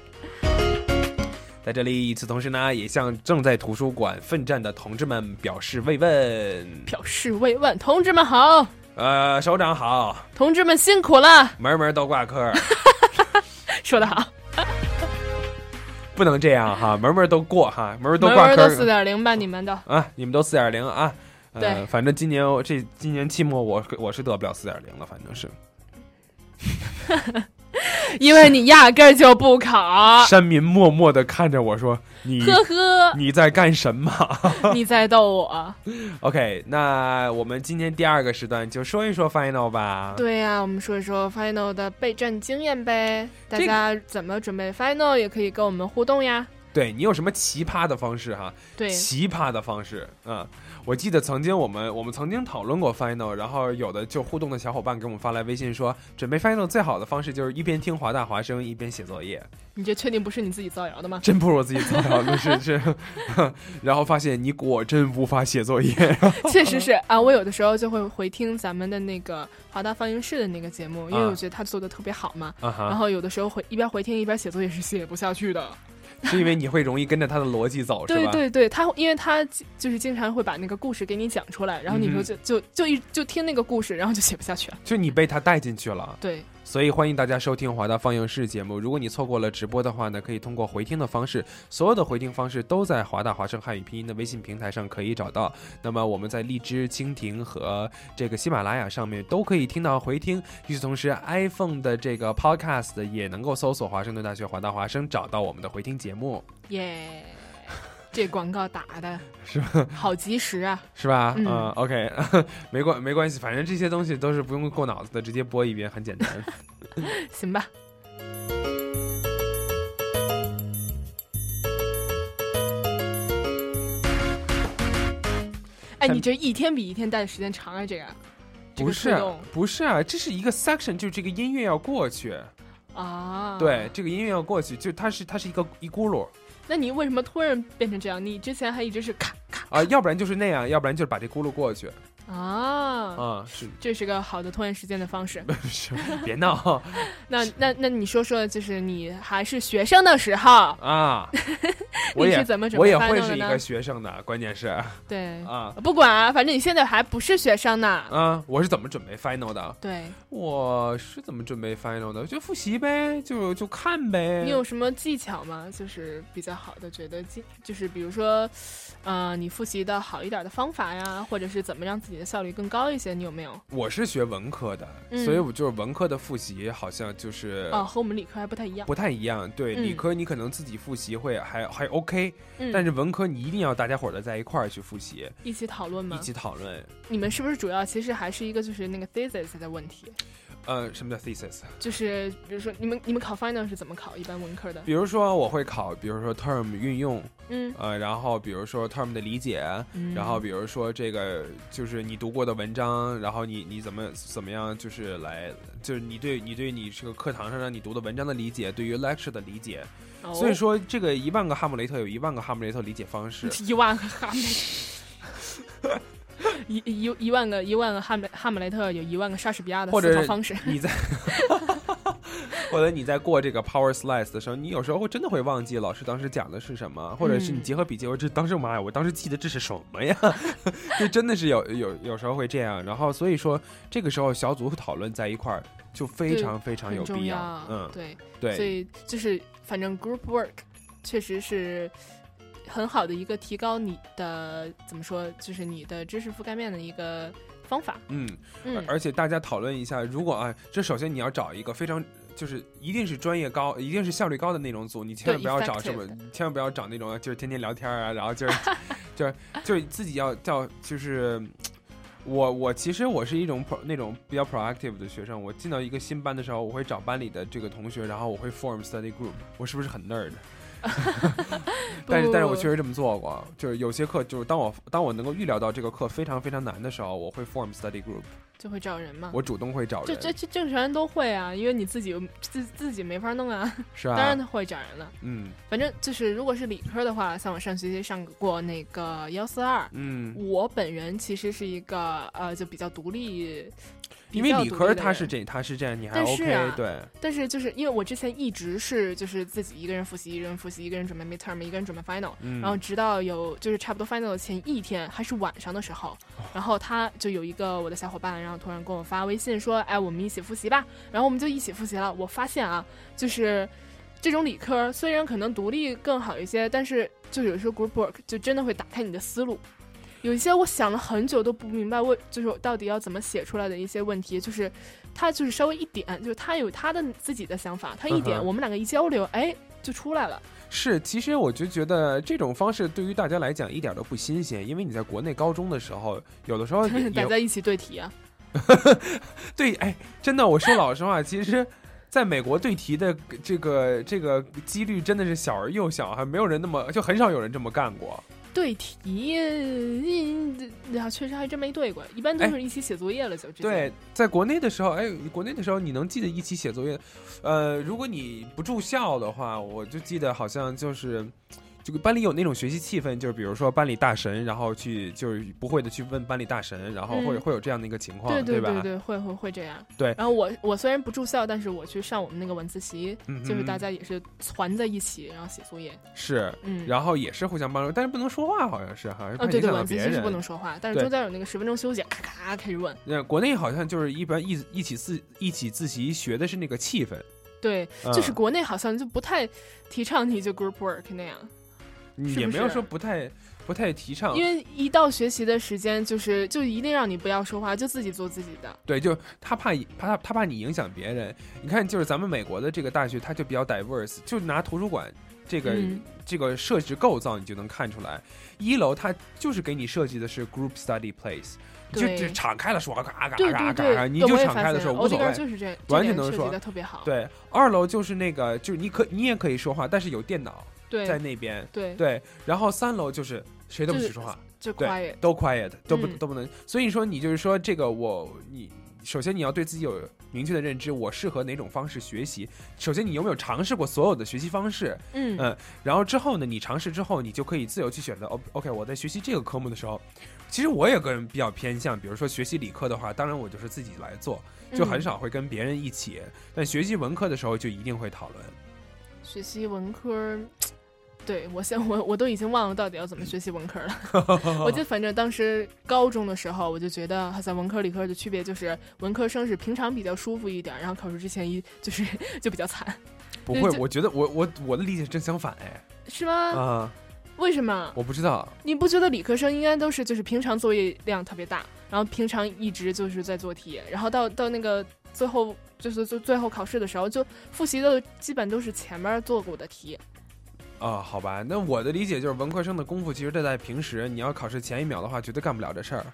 在这里，与此同时呢，也向正在图书馆奋战的同志们表示慰问。表示慰问，同志们好，呃，首长好，同志们辛苦了，门门都挂科。说得好，不能这样哈，门门都过哈，门门都门挂科。门都四点零吧，你们都。啊，你们都四点零啊。呃对反正今年我这今年期末我我是得不了四点零了，反正是。因为你压根儿就不考。山民默默的看着我说：“你呵呵，你在干什么？你在逗我。”OK，那我们今天第二个时段就说一说 Final 吧。对呀、我们说一说 final 的备战经验呗，大家怎么准备 final 也可以跟我们互动呀。对你有什么奇葩的方式哈？对奇葩的方式，嗯，我记得曾经我们我们曾经讨论过 final，然后有的就互动的小伙伴给我们发来微信说，准备 final 最好的方式就是一边听华大华声一边写作业，你这确定不是你自己造谣的吗？真不是我自己造谣，的是是，然后发现你果真无法写作业，确实是啊，我有的时候就会回听咱们的那个华大放映室的那个节目，因为啊我觉得他做的特别好嘛。啊然后有的时候回一边回听一边写作业是写不下去的。是因为你会容易跟着他的逻辑走，是吧？对对对，他因为他就是经常会把那个故事给你讲出来，然后你说嗯就、就就一就听那个故事，然后就写不下去了。就你被他带进去了。对，所以欢迎大家收听华大放映室节目。如果你错过了直播的话呢，可以通过回听的方式，所有的回听方式都在华大华声汉语拼音的微信平台上可以找到。那么我们在荔枝、蜻蜓和这个喜马拉雅上面都可以听到回听。与此同时，iPhone 的这个 Podcast 也能够搜索华盛顿大学华大华声，找到我们的回听节目，耶、这广告打的是吧？好及时啊！是吧？嗯嗯 o k 没关没关系，反正这些东西都是不用过脑子的，直接播一遍，很简单。行吧。哎，你这一天比一天待的时间长啊！这个，不是不是啊，这是一个 section，就是这个音乐要过去。啊，对，，这个音乐要过去，就它是它是一个一咕噜那你为什么突然变成这样？你之前还一直是咔啊，要不然就是那样，要不然就是把这轱辘过去啊，啊，是这是个好的拖延时间的方式。是，别闹 那那那你说说，就是你还是学生的时候，啊！我你也是怎么准备我也会是一个学生的，关键是对啊不管啊，反正你现在还不是学生呢。啊，我是怎么准备 final 的？对，我是怎么准备 final 的？就复习呗，就就看呗。你有什么技巧吗？就是比较好的，觉得技就是比如说，呃，你复习的好一点的方法呀，或者是怎么让自己的效率更高一些，你有没有？我是学文科的，嗯所以我就是文科的复习好像就是哦，和我们理科还不太一样。不太一样。对，嗯理科你可能自己复习会还还 OK，、嗯但是文科你一定要大家伙儿的在一块儿去复习，一起讨论吗？一起讨论。你们是不是主要其实还是一个就是那个 thesis 的问题？呃，什么叫 thesis？就是比如说你们你们考 final 是怎么考？一般文科的？比如说我会考，比如说 term 运用，嗯呃，然后比如说 term 的理解，嗯然后比如说这个就是你读过的文章，然后你你怎么怎么样，就是来就是你对你对你这个课堂上让你读的文章的理解，对于 lecture 的理解。哦所以说，这个一万个哈姆雷特有一万个哈姆雷特理解方式。一万个哈姆雷特，一一一万个一万个哈姆哈姆雷特有一万个莎士比亚的思考方式。你在，或者你在过这个 power slice 的时候，你有时候会真的会忘记老师当时讲的是什么，或者是你嗯结合笔记，我这当时妈呀，我当时记得这是什么呀？就真的是有有有时候会这样。然后所以说，这个时候小组讨论在一块儿就非常非常有必重要嗯，对对，所以就是反正 group work 确实是很好的一个提高你的怎么说，就是你的知识覆盖面的一个方法。嗯，嗯而而且大家讨论一下，如果啊，这首先你要找一个非常。就是一定是专业高，一定是效率高的那种组，你千万不要找什么千万不要找那种就是天天聊天啊，然后就是 就是就是自己要叫就是。我我其实我是一种 pro, 那种比较 proactive 的学生，我进到一个新班的时候，我会找班里的这个同学，然后我会 form study group。我是不是很 nerd？但是但是我确实这么做过，就是有些课就是当我当我能够预料到这个课非常非常难的时候，我会 form study group。就会找人嘛。我主动会找人，这这这正常人都会啊，因为你自己自自己没法弄啊，是啊当然会找人了。嗯反正就是如果是理科的话，像我上学期上过那个幺四二，嗯，我本人其实是一个呃就比较独立。因为理科它他是这，他是这样，你还 OK，对，但是就是因为我之前一直是就是自己一个人复习，一个人复习，一个人准备 midterm，一个人准备 final，、嗯。然后直到有就是差不多 final 的前一天还是晚上的时候，然后他就有一个我的小伙伴，然后突然跟我发微信说，哎，我们一起复习吧，然后我们就一起复习了。我发现啊，就是这种理科虽然可能独立更好一些，但是就有时候 group work 就真的会打开你的思路。有一些我想了很久都不明白，为就是到底要怎么写出来的一些问题，就是他就是稍微一点，就是他有他的自己的想法，他一点，嗯我们两个一交流，哎，就出来了。是，其实我就觉得这种方式对于大家来讲一点都不新鲜，因为你在国内高中的时候，有的时候也 大家一起对题啊，对，哎，真的，我说老实话，其实，在美国对题的这个这个几率真的是小而又小，还没有人那么就很少有人这么干过。对题，嗯，啊，确实还真没对过，一般都是一起写作业了就直接。对，在国内的时候，哎，国内的时候你能记得一起写作业，呃，如果你不住校的话，我就记得好像就是。这个班里有那种学习气氛，就是比如说班里大神，然后去就是不会的去问班里大神，然后会、嗯会有这样的一个情况，对对吧？对对，会会会这样。对然后我我虽然不住校，但是我去上我们那个晚自习，嗯就是大家也是攒在一起，然后写作业。是，嗯然后也是互相帮助，但是不能说话，好像是哈，哦，对对，晚自习是。不能说话，但是中间有那个十分钟休息，咔咔开始问。那国内好像就是一般一一起自一起自习学的是那个气氛，对，嗯就是国内好像就不太提倡你就 group work 那样，也没有说不太不太提倡，因为一到学习的时间，就是就一定让你不要说话，就自己做自己的。对，就他怕他他怕你影响别人。你看，就是咱们美国的这个大学，它就比较 diverse，就拿图书馆这个、嗯这个设置构造，你就能看出来，一楼它就是给你设计的是 group study place。就对就敞开了说，嘎嘎嘎嘎嘎，你就敞开的时候现欧迪格无所谓，就是这，完全能说特别好。对，二楼就是那个，就是你可你也可以说话，但是有电脑对在那边。对对，然后三楼就是谁都不就是许说话，就对 quiet 都 quiet，都不、嗯都不能。所以说你就是说这个我你。首先，你要对自己有明确的认知，我适合哪种方式学习。首先，你有没有尝试过所有的学习方式？嗯然后之后呢，你尝试之后，你就可以自由去选择。O OK，我在学习这个科目的时候，其实我也个人比较偏向，比如说学习理科的话，当然我就是自己来做，就很嗯少会跟别人一起。但学习文科的时候，就一定会讨论。学习文科，对我现我我都已经忘了到底要怎么学习文科了。我记得反正当时高中的时候，我就觉得好像文科理科的区别就是文科生是平常比较舒服一点，然后考试之前一就是 就比较惨，不会，我觉得我我我的理解正相反哎。是吗？啊，为什么？我不知道。你不觉得理科生应该都是就是平常作业量特别大，然后平常一直就是在做题，然后到到那个最后就是就最后考试的时候，就复习的基本都是前面做过的题。啊，好吧，那我的理解就是文科生的功夫，其实这在平时，你要考试前一秒的话，绝对干不了这事儿。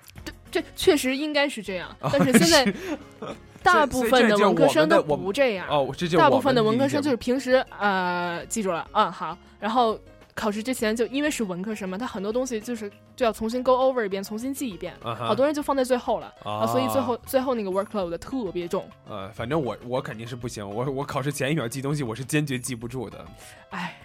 这确实应该是这样，啊但是现在 大部分的文科生都不这样。哦，这就大部分的文科生就是平时呃记住了，嗯好，然后考试之前就因为是文科生嘛，他很多东西就是就要重新 go over 一遍，重新记一遍，好多人就放在最后了啊所以最后最后那个 workload 特别重。呃，反正我我肯定是不行，我我考试前一秒记东西，我是坚决记不住的。哎，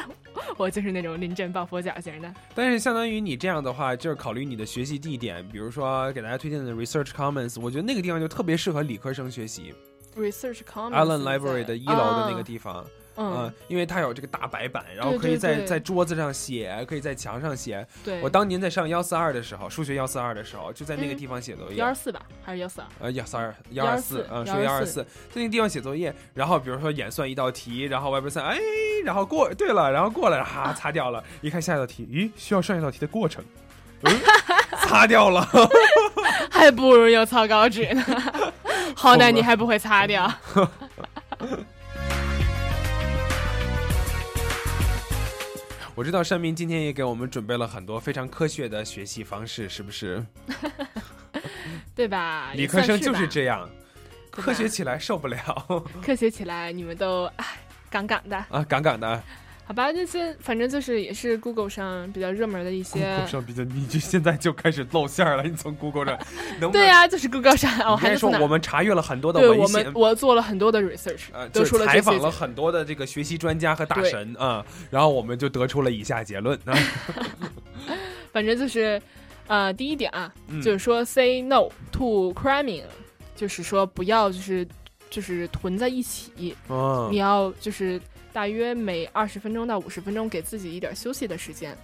我就是那种临阵抱佛脚型的。但是相当于你这样的话，就是考虑你的学习地点，比如说给大家推荐的 Research Commons，我觉得那个地方就特别适合理科生学习。Research Commons Allen Library 的一楼的那个啊地方，嗯呃因为它有这个大白板，然后可以在在桌子上写，可以在墙上写。对我当年在上幺四二的时候，数学幺四二的时候，就在那个地方写作业。幺二四吧，还是幺四二？呃，幺四二幺二四，嗯，数学幺二四，在那个地方写作业，然后比如说演算一道题，然后 Web 三，哎，然后过，对了，然后过了，哈，擦掉了，一看下一道题，咦，需要上一道题的过程，嗯，擦掉了，还不如用草稿纸呢，好歹你还不会擦掉。我知道山明今天也给我们准备了很多非常科学的学习方式，是不是？对吧？理科生就是这样，科学起来受不了 科学起来你们都唉杠杠的。啊，杠杠的。好吧，这些反正就是也是 Google 上比较热门的一些 Google 上比较，你就现在就开始露馅儿了，你从 Google 上 能能？对呀、就是 Google 上，我你还说我们查阅了很多的对文献我们，我做了很多的 research，、呃，出了采访了很多的这个学习专家和大神啊、然后我们就得出了以下结论啊。反正就是，呃，第一点啊，嗯就是说 say no to cramming，就是说不要就是就是囤在一起，哦你要就是大约每二十分钟到五十分钟给自己一点休息的时间。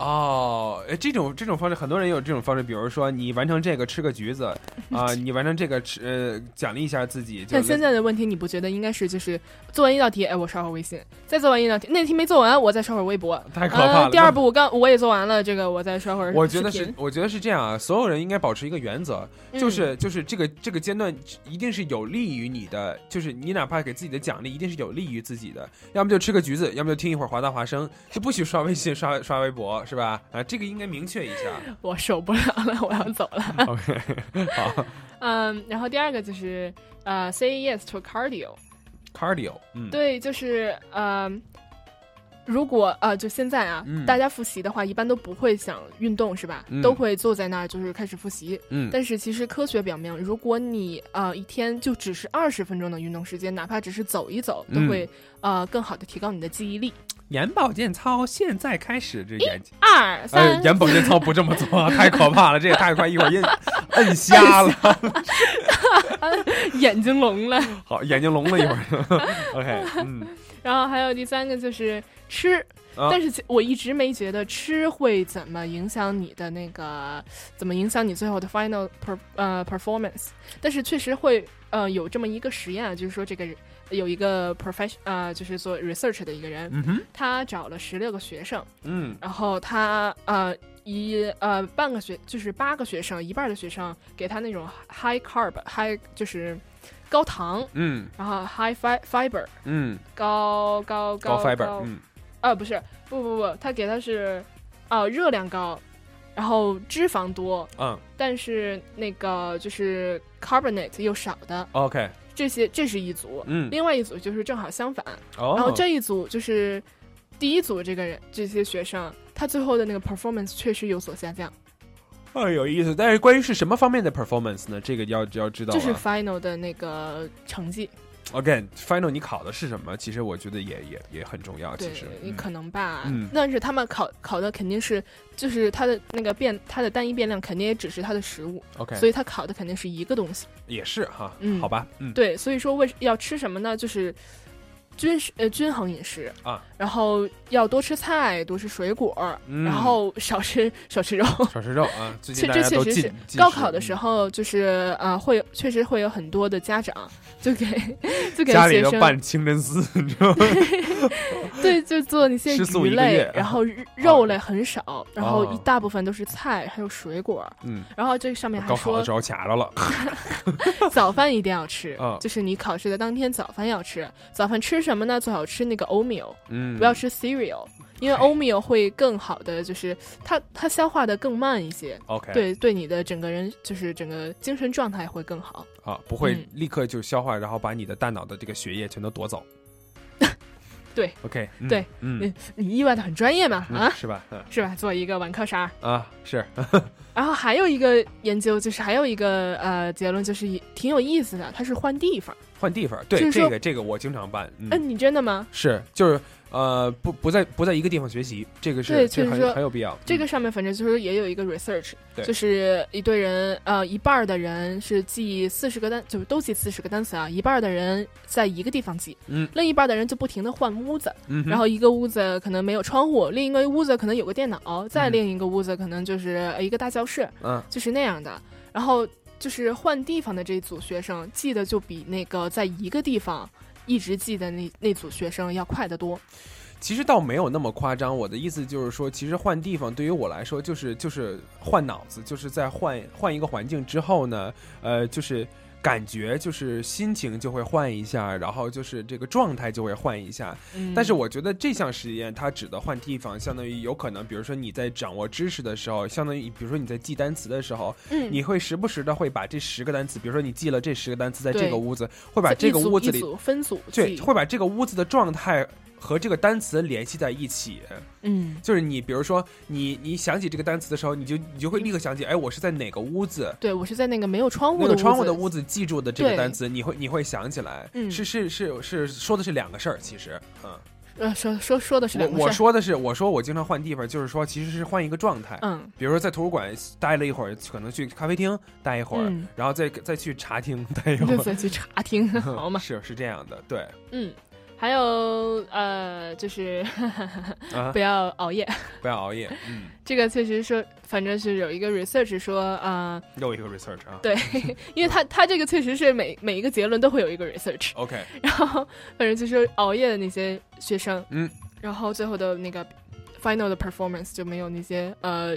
哦，哎，这种这种方式，很多人有这种方式，比如说你完成这个吃个橘子 啊、你完成这个吃呃奖励一下自己。就但现在的问题，你不觉得应该是就是做完一道题，哎，我刷会儿微信，再做完一道题，那题没做完，我再刷会儿微博，太可怕了嗯第二步我刚我也做完了，这个我再刷会儿。我觉得是，，我觉得是这样啊，所有人应该保持一个原则，嗯就是就是这个这个阶段一定是有利于你的，就是你哪怕给自己的奖励，一定是有利于自己的，要么就吃个橘子，要么就听一会儿华大华声，就不许刷微信、刷刷微博，是吧？啊，这个应该明确一下。我受不了了，我要走了。OK，好嗯，然后第二个就是呃，say yes to cardio。，cardio，嗯，对，就是呃，如果呃，就现在啊，嗯大家复习的话，一般都不会想运动，是吧？嗯都会坐在那儿，就是开始复习。嗯但是其实科学表明，如果你呃一天就只是二十分钟的运动时间，哪怕只是走一走，都嗯会、呃更好的提高你的记忆力。眼保健操现在开始，这眼睛。二三，哎，眼保健操不这么做，太可怕了，这也太快，一会儿摁 摁瞎了。眼睛聋了。好，眼睛聋了一会儿。OK，嗯，然后还有第三个就是吃，啊但是其我一直没觉得吃会怎么影响你的那个，怎么影响你最后的 final per 呃 performance。但是确实会呃有这么一个实验啊，就是说这个人有一个 profession 呃就是做 research 的一个人，嗯他找了十六个学生，嗯。然后他呃一呃半个学就是八个学生，一半的学生给他那种 high carb high 就是高糖，嗯。然后 high fi fiber 嗯，高高高 fiber，高嗯。啊不是不不不，他给他是啊热量高，然后脂肪多，嗯。但是那个就是 carbonate 又少的，，OK，这些这是一组，嗯另外一组就是正好相反，哦然后这一组就是第一组这个人这些学生，他最后的那个 performance 确实有所下降，哦，有意思。但是关于是什么方面的 performance 呢？这个要要知道、啊。就是 final 的那个成绩，Again，final 你考的是什么？其实我觉得也也也很重要。其实，，你可能吧，嗯但是他们考考的肯定是，就是他的那个变，他的单一变量肯定也只是他的食物 OK 所以他考的肯定是一个东西。也是哈，嗯，好吧，嗯，对，所以说为要吃什么呢？就是均食呃均衡饮食啊，然后要多吃菜，多吃水果，嗯然后少吃 少吃肉。少吃肉啊。最近这确实是高考的时嗯候，就是呃，会有确实会有很多的家长 就给就给家里学生都拌清真寺，你知道吗？对，就做那些鱼类然后肉肉类很少，然后哦一大部分都是菜，还有水果。嗯，然后这上面还说高考的时候卡着了。早饭一定要吃啊，就是你考试的当天早饭要吃。早饭吃什么呢？最好吃那个 oatmeal，嗯不要吃 cereal。因为 oatmeal 会更好的，就是它它消化的更慢一些 OK 对对，你的整个人就是整个精神状态会更好。啊，不会嗯立刻就消化，然后把你的大脑的这个血液全都夺走。对 OK，嗯对，嗯你你意外的很专业嘛嗯啊，是吧？嗯 是吧？做一个晚课啥？啊，是，然后还有一个研究，就是还有一个呃结论，就是挺有意思的，它是换地方。换地方，对这个这个我经常办，嗯，嗯、你真的吗？是就是呃不不在不在一个地方学习，这个是对，这很就是说很有必要。这个上面反正就是也有一个 research，对。就是一堆人，呃，一半的人是记四十个单，就是都记四十个单词啊，一半的人在一个地方记，嗯。另一半的人就不停的换屋子，嗯然后一个屋子可能没有窗户，另一个屋子可能有个电脑，再嗯另一个屋子可能就是呃一个大教室，嗯。就是那样的，然后就是换地方的这一组学生记得就比那个在一个地方一直记的那那组学生要快得多。其实倒没有那么夸张，我的意思就是说，其实换地方对于我来说，就是就是换脑子，就是在换换一个环境之后呢，呃，就是感觉就是心情就会换一下，然后就是这个状态就会换一下。嗯。但是我觉得这项实验它指的换地方，相当于有可能，比如说你在掌握知识的时候，相当于比如说你在记单词的时候，嗯。你会时不时的会把这十个单词，比如说你记了这十个单词在这个屋子，会把这个屋子里一组分组对，会把这个屋子的状态和这个单词联系在一起。嗯，就是你比如说你你想起这个单词的时候，你就你就会立刻想起，哎，我是在哪个屋子。对我是在那个没有窗户的那个窗户的屋子记住的这个单词，你会你会想起来，嗯是是是是说的是两个事儿，其实，嗯，呃，说说说的是我两个事儿。我说的是我说我经常换地方，就是说其实是换一个状态，嗯，比如说在图书馆待了一会儿，可能去咖啡厅待一会儿，嗯。然后再再去茶厅待一会儿，再去茶厅 好嘛。是是这样的，对，嗯，还有呃，就是啊 不要熬夜。不要熬夜。嗯，这个确实说，反正是有一个 research 说，啊、又一个 research 啊。对，因为他他这个确实是每每一个结论都会有一个 research，OK，然后反正就是熬夜的那些学生，嗯，然后最后的那个 final 的 performance 就没有那些呃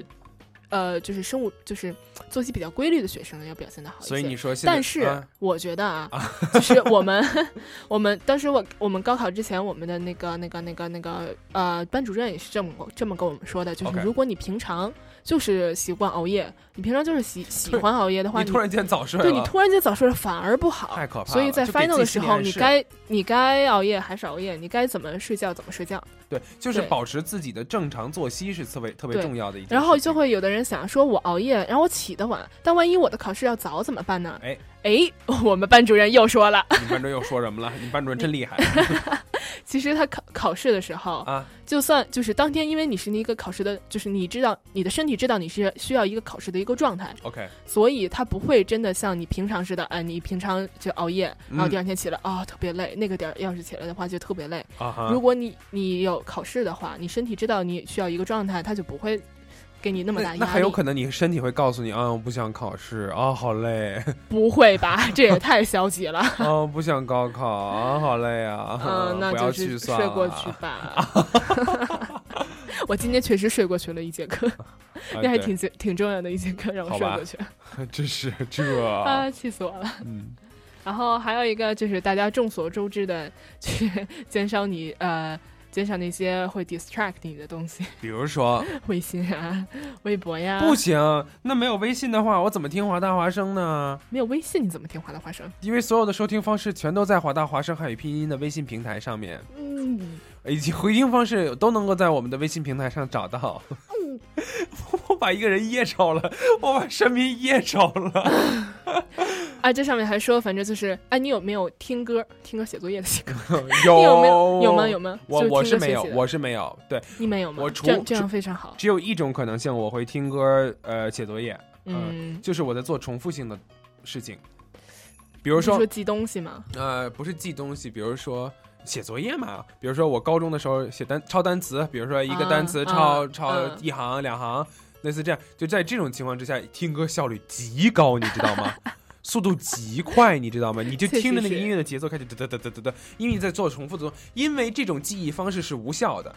呃，就是生物就是作息比较规律的学生要表现的好一些。所以你说但是啊我觉得啊，就是我们 我们当时我我们高考之前，我们的那个那个那个那个呃班主任也是这么这么跟我们说的，就是如果你平常就是习惯熬夜，你平常就是喜喜欢熬夜的话，你突然间早睡对你突然间早睡了反而不好，太可怕了所以在 final 的时候，你该你该熬夜还是熬夜，你该怎么睡觉怎么睡觉。对，就是保持自己的正常作息是特别特别重要的一件事。然后就会有的人想说，我熬夜，然后我起得晚，但万一我的考试要早怎么办呢？哎哎，我们班主任又说了，你班主任又说什么了？你班主任真厉害 其实他考考试的时候啊，就算就是当天，因为你是那个考试的，就是你知道你的身体知道你是需要一个考试的一个状态，OK，所以他不会真的像你平常似的，哎，你平常就熬夜，然后嗯第二天起来啊、特别累，那个点儿要是起来的话就特别累。啊如果你你有考试的话，你身体知道你需要一个状态，他就不会给你那么大压力。那很有可能你身体会告诉你啊，我不想考试啊，好累 不会吧？这也太消极了。啊，我不想高考啊，好累啊，嗯，那就是去睡过去吧。我今天确实睡过去了一节课，那还挺挺重要的一节课，让我睡过去。真是这啊，气死我了。嗯，然后还有一个就是大家众所周知的，去减少你呃减少那些会 distract 你的东西，比如说微信啊、微博呀。不行，那没有微信的话，我怎么听华大华生呢？没有微信你怎么听华大华生？因为所有的收听方式全都在华大华生汉语拼音的微信平台上面，嗯，以及回听方式都能够在我们的微信平台上找到。我把一个人噎着了，我把神明噎着了。啊，这上面还说，反正就是，哎，你有没有听歌、听歌写作业的习惯？有你有没有？有吗？有吗？我我是没有，我是没有。对，你没有吗？我除这样这样非常好。只有一种可能性，我会听歌，呃，写作业。嗯就是我在做重复性的事情，比如说说记东西吗？呃，不是记东西，比如说写作业嘛。比如说我高中的时候写单抄单词，比如说一个单词啊抄、啊抄啊一行两行，类似这样。就在这种情况之下，听歌效率极高，你知道吗？速度极快，你知道吗？你就听着那个音乐的节奏开始哒哒哒哒哒哒，因为你在做重复的动作，因为这种记忆方式是无效的。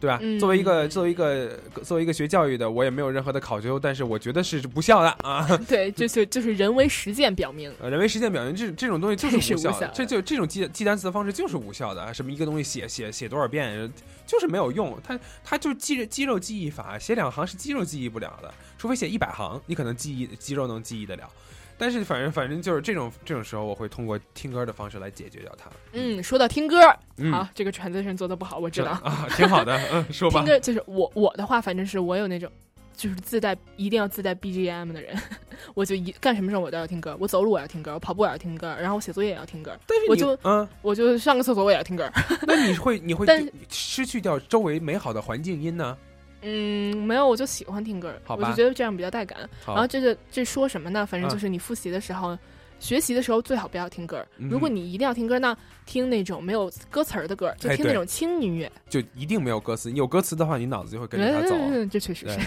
对吧？嗯作为一个作为一个作为一个学教育的，我也没有任何的考究，但是我觉得是不效的啊。对，就是就是人为实践表明，呃，人为实践表明这这种东西就是是无效的，无效的这就这种记记单词的方式就是无效的啊！什么一个东西写写写多少遍，就是没有用，它它就肌肌肉记忆法，写两行是肌肉记忆不了的，除非写一百行，你可能记忆肌肉能记忆得了。但是反正反正就是这种这种时候，我会通过听歌的方式来解决掉它。嗯，说到听歌，嗯好，这个 transition 做的不好，我知道啊，挺好的，嗯，说吧听。歌就是我我的话，反正是我有那种。就是自带一定要自带 BGM 的人，我就一干什么事儿我都要听歌，我走路我要听歌，我跑步我要听歌，然后我写作业也要听歌，但是你我就嗯，我就上个厕所我也要听歌。那你会你会 但失去掉周围美好的环境音呢？嗯，没有，我就喜欢听歌，我就觉得这样比较带感。然后这个这说什么呢？反正嗯就是你复习的时候。学习的时候最好不要听歌，嗯如果你一定要听歌，那听那种没有歌词儿的歌，就听那种轻音乐。就一定没有歌词，你有歌词的话，你脑子就会跟着它走。嗯，这确实是。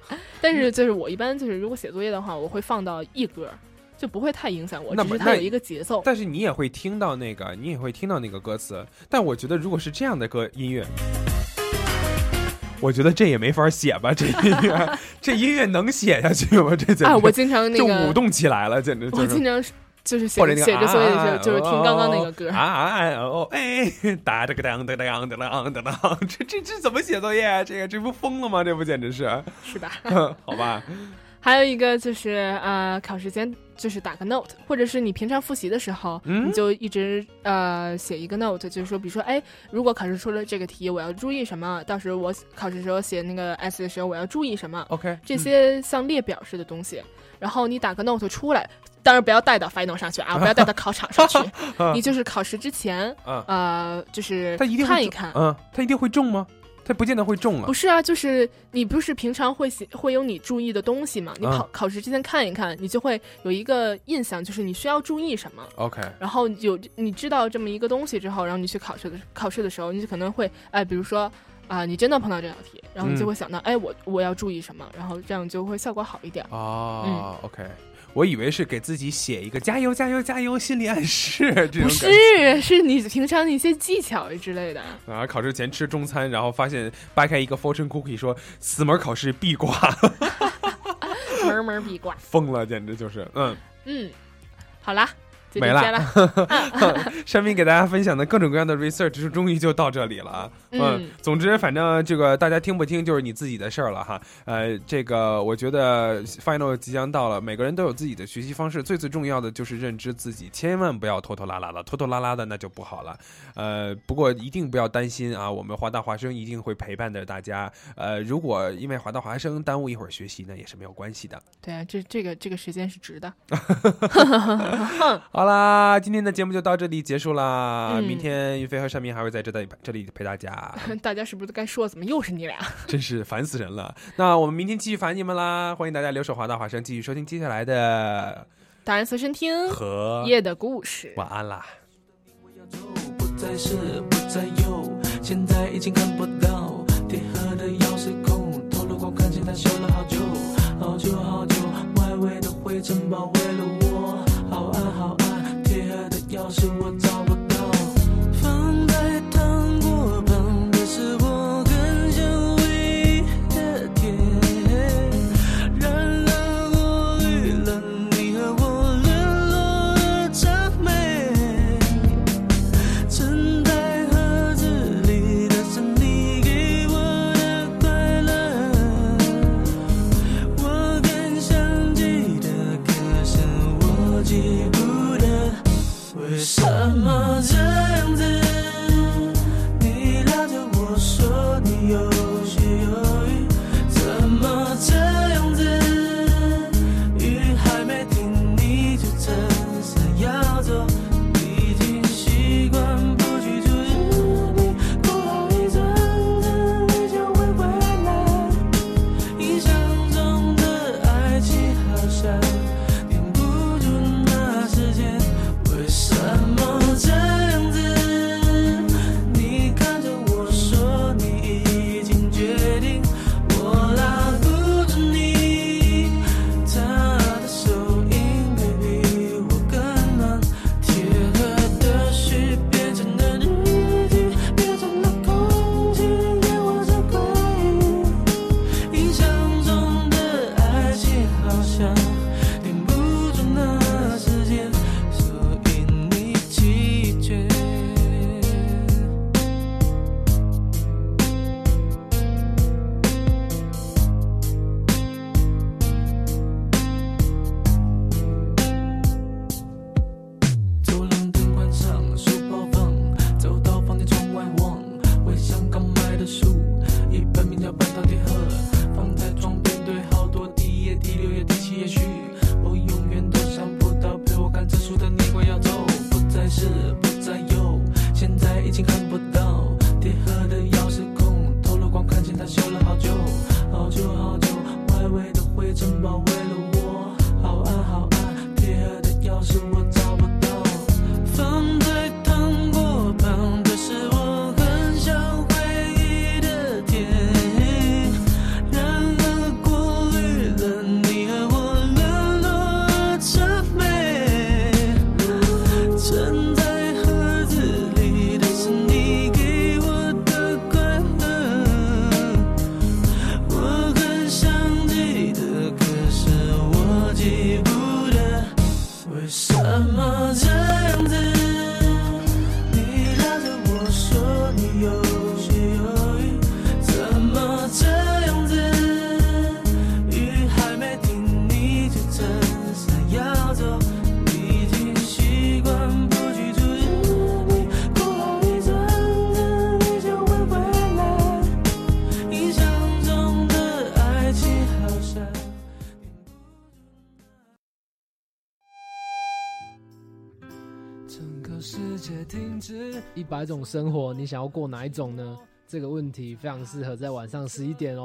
但是就是我一般就是如果写作业的话，我会放到一歌，就不会太影响我，那么那只是它有一个节奏。但是你也会听到那个，你也会听到那个歌词。但我觉得，如果是这样的歌音乐，我觉得这也没法写吧？这音乐，这音乐能写下去吗？这简直啊我经常那个就舞动起来了，简直、就是。我经常就是写或者那个写着作业的时候，啊就是听刚刚那个歌。啊啊哦哎，哒这个当当当当当当当，这这这怎么写作业啊？这个这不疯了吗？这不简直是是吧？好吧，还有一个就是呃，考试前就是打个 note，或者是你平常复习的时候，嗯你就一直呃写一个 note，就是说，比如说，哎，如果考试出了这个题，我要注意什么？到时候我考试时候写那个 S 的时候，我要注意什么？OK，这些像列表式的东西，然后你打个 note 出来。当然不要带到 final 上去啊，不要带到考场上去。你就是考试之前，啊呃，就是他一定看一看。嗯，他一定会中吗？它不见得会中啊不。是啊，就是你不是平常会写会有你注意的东西嘛？你啊考、考试之前看一看，你就会有一个印象，就是你需要注意什么。OK，然后有你知道这么一个东西之后，然后你去考试的考试的时候，你就可能会哎，比如说啊、你真的碰到这道题，然后你就嗯会想到，哎，我我要注意什么，然后这样就会效果好一点。哦、o k 我以为是给自己写一个加油加油加油心理暗示这种不感觉。是，是你平常的一些技巧之类的。啊，考试前吃中餐，然后发现掰开一个 fortune cookie，说死门考试必挂，门门必挂。疯了，简直就是，嗯，嗯，好啦，就没了。山 明给大家分享的各种各样的 research 是终于就到这里了啊。嗯总之反正这个大家听不听就是你自己的事儿了哈。呃，这个我觉得 final 即将到了，每个人都有自己的学习方式，最最重要的就是认知自己，千万不要拖拖拉拉的，拖拖拉拉的那就不好了。呃，不过一定不要担心啊，我们华大华生一定会陪伴着大家。呃，如果因为华大华生耽误一会儿学习，呢也是没有关系的。对啊，这这个这个时间是值的。好啦，今天的节目就到这里结束啦。嗯明天云飞和山明还会在这里这里陪大家，大家是不是都该说怎么又是你俩？真是烦死人了。那我们明天继续烦你们啦！欢迎大家留守华大华生，继续收听接下来的大人随身听和夜的故事。晚安啦。不再是不再有，现在已经看不到铁盒的钥匙孔，透露光看见它修了好久，好久好久，外围的灰尘包围了我，好暗好暗，要是我找不到。百种生活，你想要过哪一种呢？这个问题非常适合在晚上十一点哦，